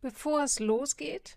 Bevor es losgeht,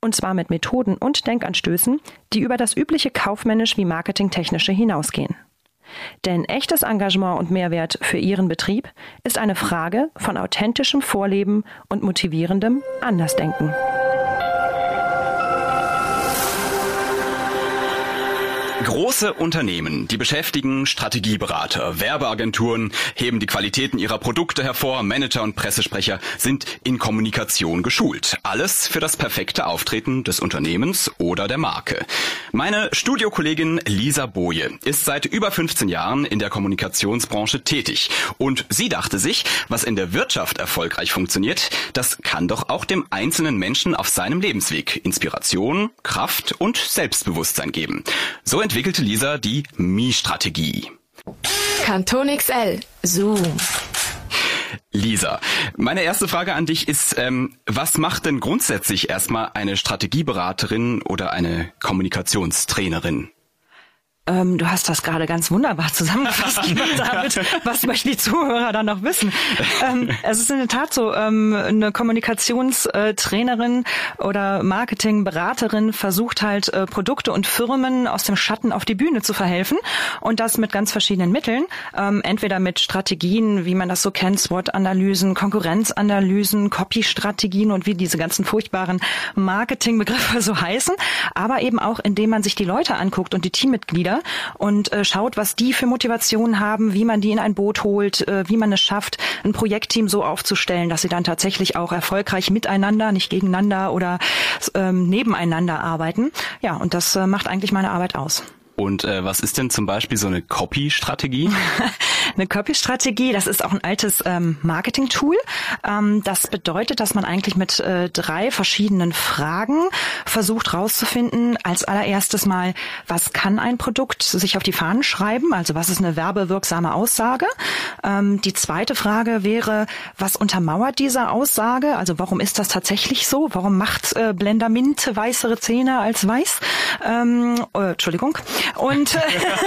Und zwar mit Methoden und Denkanstößen, die über das übliche kaufmännisch wie marketingtechnische hinausgehen. Denn echtes Engagement und Mehrwert für Ihren Betrieb ist eine Frage von authentischem Vorleben und motivierendem Andersdenken. Große Unternehmen, die beschäftigen Strategieberater, Werbeagenturen, heben die Qualitäten ihrer Produkte hervor, Manager und Pressesprecher sind in Kommunikation geschult. Alles für das perfekte Auftreten des Unternehmens oder der Marke. Meine Studiokollegin Lisa Boje ist seit über 15 Jahren in der Kommunikationsbranche tätig und sie dachte sich, was in der Wirtschaft erfolgreich funktioniert, das kann doch auch dem einzelnen Menschen auf seinem Lebensweg Inspiration, Kraft und Selbstbewusstsein geben. So entwickelte Lisa die Mi-Strategie. Kanton XL. Zoom. Lisa, meine erste Frage an dich ist, ähm, was macht denn grundsätzlich erstmal eine Strategieberaterin oder eine Kommunikationstrainerin? Ähm, du hast das gerade ganz wunderbar zusammengefasst, damit. Was möchten die Zuhörer dann noch wissen? Ähm, es ist in der Tat so, ähm, eine Kommunikationstrainerin oder Marketingberaterin versucht halt äh, Produkte und Firmen aus dem Schatten auf die Bühne zu verhelfen und das mit ganz verschiedenen Mitteln. Ähm, entweder mit Strategien, wie man das so kennt, SWOT-Analysen, Konkurrenzanalysen, Copy-Strategien und wie diese ganzen furchtbaren Marketingbegriffe so heißen, aber eben auch indem man sich die Leute anguckt und die Teammitglieder Mitglieder und äh, schaut, was die für Motivationen haben, wie man die in ein Boot holt, äh, wie man es schafft, ein Projektteam so aufzustellen, dass sie dann tatsächlich auch erfolgreich miteinander, nicht gegeneinander oder ähm, nebeneinander arbeiten. Ja, und das äh, macht eigentlich meine Arbeit aus. Und äh, was ist denn zum Beispiel so eine Copy-Strategie? eine Copy-Strategie, das ist auch ein altes ähm, Marketing-Tool. Ähm, das bedeutet, dass man eigentlich mit äh, drei verschiedenen Fragen versucht herauszufinden, als allererstes mal, was kann ein Produkt sich auf die Fahnen schreiben? Also was ist eine werbewirksame Aussage? Ähm, die zweite Frage wäre, was untermauert diese Aussage? Also warum ist das tatsächlich so? Warum macht äh, Blender Mint weißere Zähne als weiß? Ähm, äh, Entschuldigung. Und,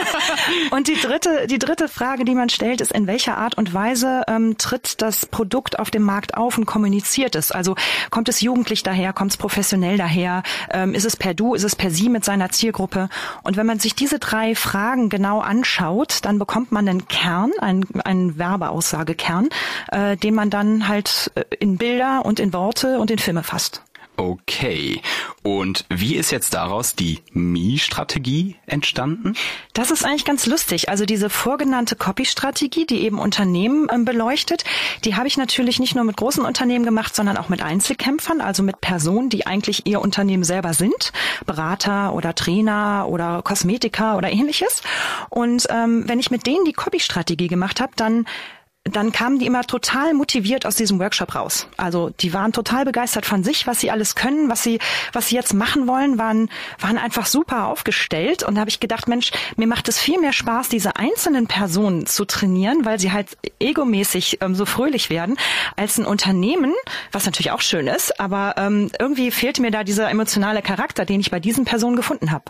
und die dritte, die dritte Frage, die man stellt, ist, in welcher Art und Weise ähm, tritt das Produkt auf dem Markt auf und kommuniziert es? Also kommt es jugendlich daher, kommt es professionell daher, ähm, ist es per Du, ist es per Sie mit seiner Zielgruppe? Und wenn man sich diese drei Fragen genau anschaut, dann bekommt man einen Kern, einen, einen Werbeaussagekern, äh, den man dann halt äh, in Bilder und in Worte und in Filme fasst. Okay. Und wie ist jetzt daraus die Mi-Strategie entstanden? Das ist eigentlich ganz lustig. Also diese vorgenannte Copy-Strategie, die eben Unternehmen äh, beleuchtet, die habe ich natürlich nicht nur mit großen Unternehmen gemacht, sondern auch mit Einzelkämpfern, also mit Personen, die eigentlich ihr Unternehmen selber sind, Berater oder Trainer oder Kosmetiker oder ähnliches. Und ähm, wenn ich mit denen die Copy-Strategie gemacht habe, dann dann kamen die immer total motiviert aus diesem Workshop raus. Also die waren total begeistert von sich, was sie alles können, was sie, was sie jetzt machen wollen, waren, waren einfach super aufgestellt. Und da habe ich gedacht, Mensch, mir macht es viel mehr Spaß, diese einzelnen Personen zu trainieren, weil sie halt egomäßig ähm, so fröhlich werden, als ein Unternehmen, was natürlich auch schön ist, aber ähm, irgendwie fehlte mir da dieser emotionale Charakter, den ich bei diesen Personen gefunden habe.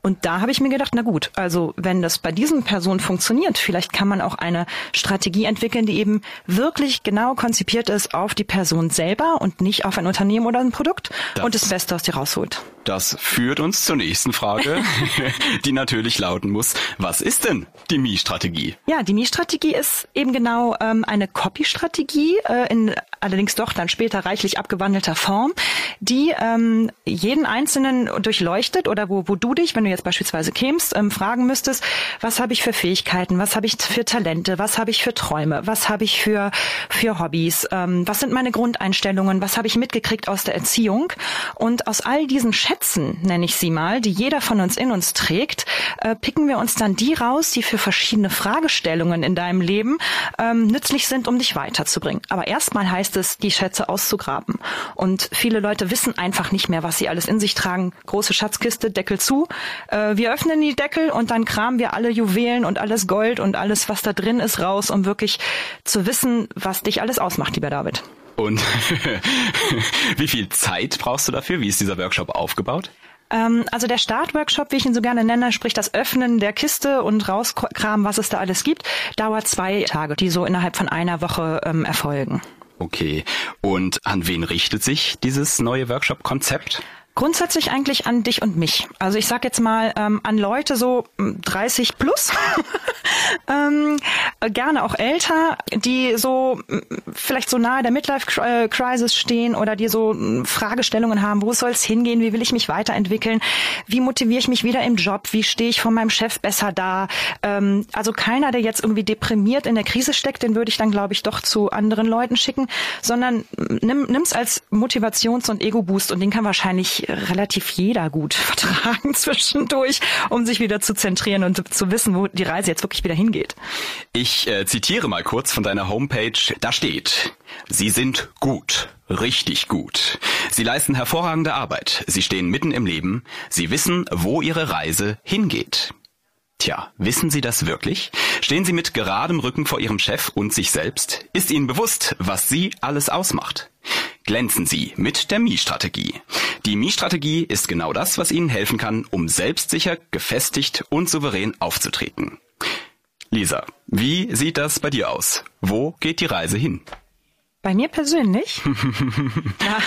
Und da habe ich mir gedacht, na gut, also wenn das bei diesen Personen funktioniert, vielleicht kann man auch eine Strategie entwickeln, entwickeln, die eben wirklich genau konzipiert ist auf die Person selber und nicht auf ein Unternehmen oder ein Produkt das, und das Beste aus dir rausholt. Das führt uns zur nächsten Frage, die natürlich lauten muss, was ist denn die Mi-Strategie? Ja, die Mi-Strategie ist eben genau ähm, eine Copy-Strategie, äh, in allerdings doch dann später reichlich abgewandelter Form, die ähm, jeden Einzelnen durchleuchtet oder wo, wo du dich, wenn du jetzt beispielsweise kämst, ähm, fragen müsstest, was habe ich für Fähigkeiten, was habe ich für Talente, was habe ich für Träume, was habe ich für, für Hobbys, ähm, was sind meine Grundeinstellungen, was habe ich mitgekriegt aus der Erziehung und aus all diesen Schätzen, nenne ich sie mal, die jeder von uns in uns trägt, äh, picken wir uns dann die raus, die für verschiedene Fragestellungen in deinem Leben ähm, nützlich sind, um dich weiterzubringen. Aber erstmal heißt es, die Schätze auszugraben. Und viele Leute wissen einfach nicht mehr, was sie alles in sich tragen. Große Schatzkiste, Deckel zu. Äh, wir öffnen die Deckel und dann kramen wir alle Juwelen und alles Gold und alles, was da drin ist, raus, um wirklich zu wissen, was dich alles ausmacht, lieber David. Und wie viel Zeit brauchst du dafür? Wie ist dieser Workshop aufgebaut? Ähm, also der Startworkshop, wie ich ihn so gerne nenne, sprich das Öffnen der Kiste und rauskramen, was es da alles gibt, dauert zwei Tage, die so innerhalb von einer Woche ähm, erfolgen. Okay. Und an wen richtet sich dieses neue Workshop-Konzept? Grundsätzlich eigentlich an dich und mich. Also ich sag jetzt mal ähm, an Leute so 30 hm, plus, ähm, gerne auch älter, die so vielleicht so nahe der Midlife-Crisis stehen oder die so Fragestellungen haben, wo soll es hingehen, wie will ich mich weiterentwickeln, wie motiviere ich mich wieder im Job, wie stehe ich vor meinem Chef besser da. Ähm, also keiner, der jetzt irgendwie deprimiert in der Krise steckt, den würde ich dann, glaube ich, doch zu anderen Leuten schicken, sondern nimm nimm's als Motivations- und Ego-Boost und den kann wahrscheinlich relativ jeder gut vertragen zwischendurch, um sich wieder zu zentrieren und zu wissen, wo die Reise jetzt wirklich wieder hingeht. Ich äh, zitiere mal kurz von deiner Homepage. Da steht, Sie sind gut, richtig gut. Sie leisten hervorragende Arbeit. Sie stehen mitten im Leben. Sie wissen, wo Ihre Reise hingeht. Tja, wissen Sie das wirklich? Stehen Sie mit geradem Rücken vor Ihrem Chef und sich selbst? Ist Ihnen bewusst, was Sie alles ausmacht? Glänzen Sie mit der Mi-Strategie. Die Mi-Strategie ist genau das, was Ihnen helfen kann, um selbstsicher, gefestigt und souverän aufzutreten. Lisa, wie sieht das bei dir aus? Wo geht die Reise hin? Bei mir persönlich? ja,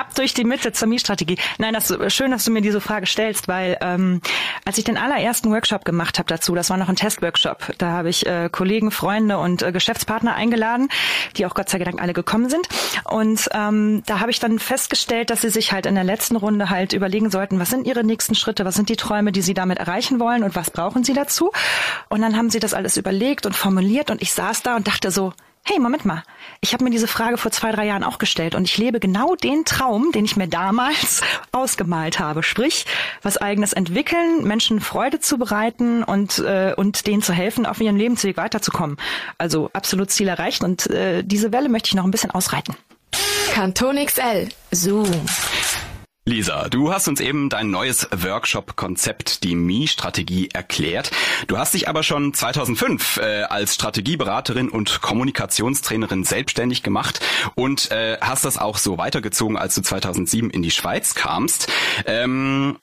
ab durch die Mitte zur Mi-Strategie. Nein, das ist schön, dass du mir diese Frage stellst, weil ähm, als ich den allerersten Workshop gemacht habe dazu, das war noch ein Testworkshop, da habe ich äh, Kollegen, Freunde und äh, Geschäftspartner eingeladen, die auch Gott sei Dank alle gekommen sind. Und ähm, da habe ich dann festgestellt, dass sie sich halt in der letzten Runde halt überlegen sollten, was sind ihre nächsten Schritte, was sind die Träume, die sie damit erreichen wollen und was brauchen sie dazu. Und dann haben sie das alles überlegt und formuliert und ich saß da und dachte so, hey, Moment mal, ich habe mir diese Frage vor zwei, drei Jahren auch gestellt und ich lebe genau den Traum, den ich mir damals ausgemalt habe. Sprich, was eigenes entwickeln, Menschen Freude zu bereiten und, äh, und denen zu helfen, auf ihrem Lebensweg weiterzukommen. Also absolut Ziel erreicht und äh, diese Welle möchte ich noch ein bisschen ausreiten. Kanton XL, Zoom. Lisa, du hast uns eben dein neues Workshop-Konzept, die Mi-Strategie, erklärt. Du hast dich aber schon 2005 äh, als Strategieberaterin und Kommunikationstrainerin selbstständig gemacht und äh, hast das auch so weitergezogen, als du 2007 in die Schweiz kamst. Ähm,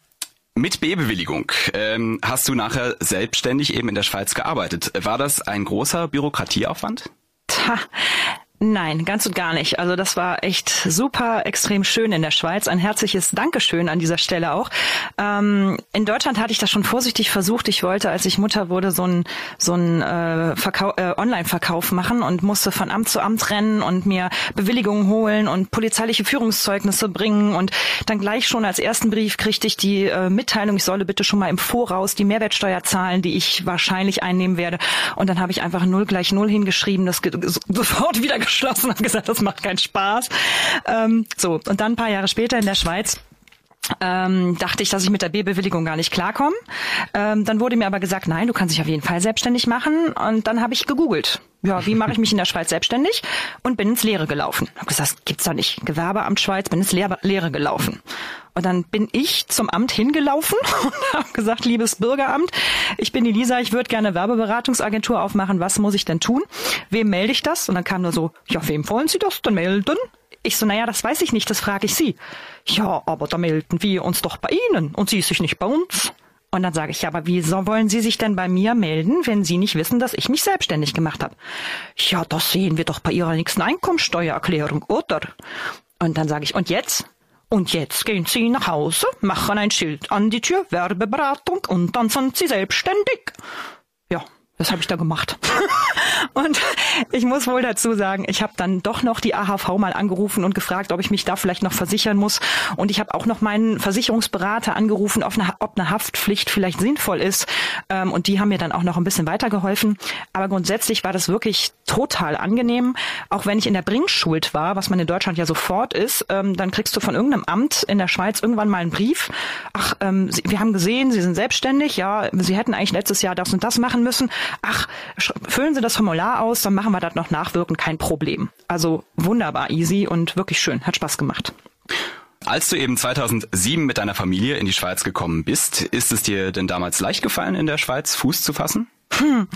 mit B-Bewilligung ähm, hast du nachher selbstständig eben in der Schweiz gearbeitet. War das ein großer Bürokratieaufwand? Tja, Nein, ganz und gar nicht. Also das war echt super, extrem schön in der Schweiz. Ein herzliches Dankeschön an dieser Stelle auch. Ähm, in Deutschland hatte ich das schon vorsichtig versucht. Ich wollte, als ich Mutter wurde, so ein so äh, äh, Online-Verkauf machen und musste von Amt zu Amt rennen und mir Bewilligungen holen und polizeiliche Führungszeugnisse bringen und dann gleich schon als ersten Brief kriegte ich die äh, Mitteilung, ich solle bitte schon mal im Voraus die Mehrwertsteuer zahlen, die ich wahrscheinlich einnehmen werde. Und dann habe ich einfach null gleich null hingeschrieben, das sofort wieder geschlossen und gesagt, das macht keinen Spaß. Ähm, so, und dann ein paar Jahre später in der Schweiz ähm, dachte ich, dass ich mit der B-Bewilligung gar nicht klarkomme. Ähm, dann wurde mir aber gesagt, nein, du kannst dich auf jeden Fall selbstständig machen. Und dann habe ich gegoogelt. Ja, wie mache ich mich in der Schweiz selbstständig? Und bin ins Leere gelaufen. Hab gesagt, gibt's doch nicht. Gewerbeamt Schweiz, bin ins Leere, gelaufen. Und dann bin ich zum Amt hingelaufen und habe gesagt, liebes Bürgeramt, ich bin die Lisa, ich würde gerne Werbeberatungsagentur aufmachen. Was muss ich denn tun? Wem melde ich das? Und dann kam nur so, ja, wem wollen Sie das denn melden? Ich so, naja, das weiß ich nicht, das frage ich Sie. Ja, aber da melden wir uns doch bei Ihnen und Sie sich nicht bei uns. Und dann sage ich, ja, aber wieso wollen Sie sich denn bei mir melden, wenn Sie nicht wissen, dass ich mich selbstständig gemacht habe? Ja, das sehen wir doch bei Ihrer nächsten Einkommensteuererklärung, oder? Und dann sage ich, und jetzt? Und jetzt gehen Sie nach Hause, machen ein Schild an die Tür, Werbeberatung und dann sind Sie selbstständig. Das habe ich da gemacht. und ich muss wohl dazu sagen, ich habe dann doch noch die AHV mal angerufen und gefragt, ob ich mich da vielleicht noch versichern muss. Und ich habe auch noch meinen Versicherungsberater angerufen, ob eine, ob eine Haftpflicht vielleicht sinnvoll ist. Ähm, und die haben mir dann auch noch ein bisschen weitergeholfen. Aber grundsätzlich war das wirklich total angenehm. Auch wenn ich in der Bringschuld war, was man in Deutschland ja sofort ist, ähm, dann kriegst du von irgendeinem Amt in der Schweiz irgendwann mal einen Brief. Ach, ähm, wir haben gesehen, Sie sind selbstständig. Ja, Sie hätten eigentlich letztes Jahr das und das machen müssen ach, füllen Sie das Formular aus, dann machen wir das noch nachwirken, kein Problem. Also wunderbar easy und wirklich schön, hat Spaß gemacht. Als du eben 2007 mit deiner Familie in die Schweiz gekommen bist, ist es dir denn damals leicht gefallen, in der Schweiz Fuß zu fassen? Hm.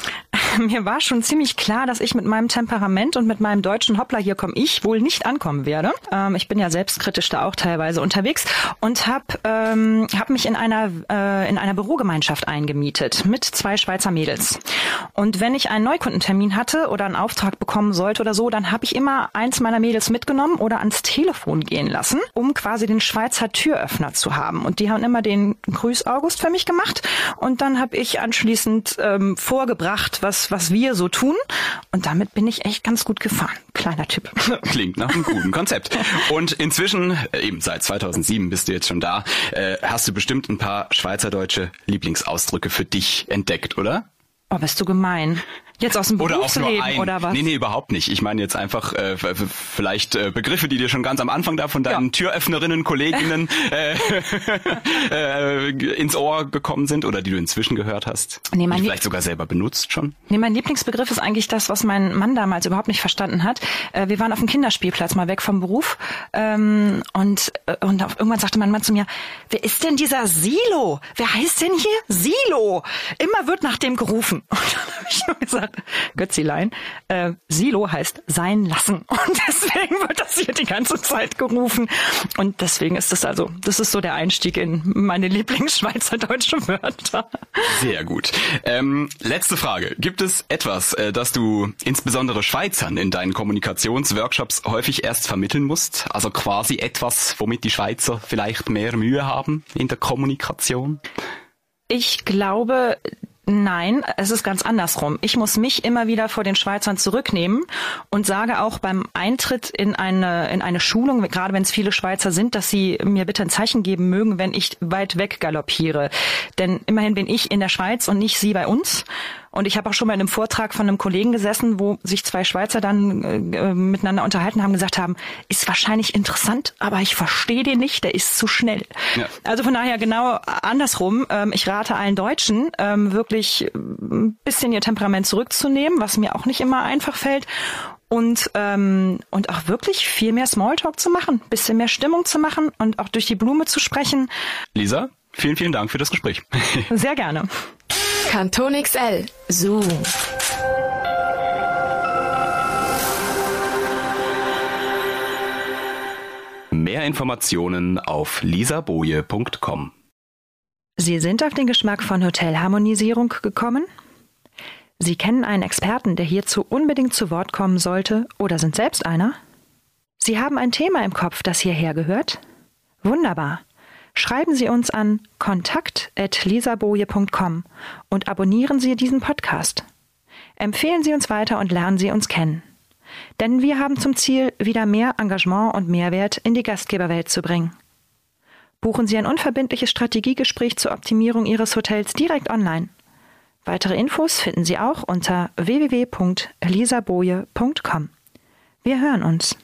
Mir war schon ziemlich klar, dass ich mit meinem Temperament und mit meinem deutschen Hoppler hier komme ich wohl nicht ankommen werde. Ähm, ich bin ja selbstkritisch da auch teilweise unterwegs und habe ähm, hab mich in einer äh, in einer Bürogemeinschaft eingemietet mit zwei Schweizer Mädels. Und wenn ich einen Neukundentermin hatte oder einen Auftrag bekommen sollte oder so, dann habe ich immer eins meiner Mädels mitgenommen oder ans Telefon gehen lassen, um quasi den Schweizer Türöffner zu haben. Und die haben immer den Grüß August für mich gemacht und dann habe ich anschließend ähm, vorgebracht, was, was wir so tun. Und damit bin ich echt ganz gut gefahren. Kleiner Tipp. Klingt nach einem guten Konzept. Und inzwischen, äh, eben seit 2007 bist du jetzt schon da, äh, hast du bestimmt ein paar schweizerdeutsche Lieblingsausdrücke für dich entdeckt, oder? Oh, bist du gemein. Jetzt aus dem oder Berufsleben ein, oder was? Nee, nee, überhaupt nicht. Ich meine jetzt einfach äh, vielleicht äh, Begriffe, die dir schon ganz am Anfang da von deinen ja. Türöffnerinnen, Kolleginnen äh, äh, ins Ohr gekommen sind oder die du inzwischen gehört hast. Nee, mein vielleicht sogar selber benutzt schon. Nee, mein Lieblingsbegriff ist eigentlich das, was mein Mann damals überhaupt nicht verstanden hat. Äh, wir waren auf dem Kinderspielplatz mal weg vom Beruf ähm, und, äh, und irgendwann sagte mein Mann zu mir, wer ist denn dieser Silo? Wer heißt denn hier Silo? Immer wird nach dem gerufen. Und dann habe ich nur gesagt, Götzilein, äh, Silo heißt sein lassen. Und deswegen wird das hier die ganze Zeit gerufen. Und deswegen ist das also, das ist so der Einstieg in meine Lieblingsschweizerdeutsche Wörter. Sehr gut. Ähm, letzte Frage. Gibt es etwas, äh, das du insbesondere Schweizern in deinen Kommunikationsworkshops häufig erst vermitteln musst? Also quasi etwas, womit die Schweizer vielleicht mehr Mühe haben in der Kommunikation? Ich glaube, Nein, es ist ganz andersrum. Ich muss mich immer wieder vor den Schweizern zurücknehmen und sage auch beim Eintritt in eine, in eine Schulung, gerade wenn es viele Schweizer sind, dass sie mir bitte ein Zeichen geben mögen, wenn ich weit weg galoppiere. Denn immerhin bin ich in der Schweiz und nicht sie bei uns. Und ich habe auch schon mal in einem Vortrag von einem Kollegen gesessen, wo sich zwei Schweizer dann äh, miteinander unterhalten haben, gesagt haben, ist wahrscheinlich interessant, aber ich verstehe den nicht, der ist zu schnell. Ja. Also von daher genau andersrum. Ähm, ich rate allen Deutschen, ähm, wirklich ein bisschen ihr Temperament zurückzunehmen, was mir auch nicht immer einfach fällt und ähm, und auch wirklich viel mehr Smalltalk zu machen, bisschen mehr Stimmung zu machen und auch durch die Blume zu sprechen. Lisa, vielen vielen Dank für das Gespräch. Sehr gerne. Kanton XL Zoom. Mehr Informationen auf lisaboje.com. Sie sind auf den Geschmack von Hotelharmonisierung gekommen? Sie kennen einen Experten, der hierzu unbedingt zu Wort kommen sollte oder sind selbst einer? Sie haben ein Thema im Kopf, das hierher gehört? Wunderbar. Schreiben Sie uns an kontakt.lisaboje.com und abonnieren Sie diesen Podcast. Empfehlen Sie uns weiter und lernen Sie uns kennen. Denn wir haben zum Ziel, wieder mehr Engagement und Mehrwert in die Gastgeberwelt zu bringen. Buchen Sie ein unverbindliches Strategiegespräch zur Optimierung Ihres Hotels direkt online. Weitere Infos finden Sie auch unter www.lisaboje.com. Wir hören uns.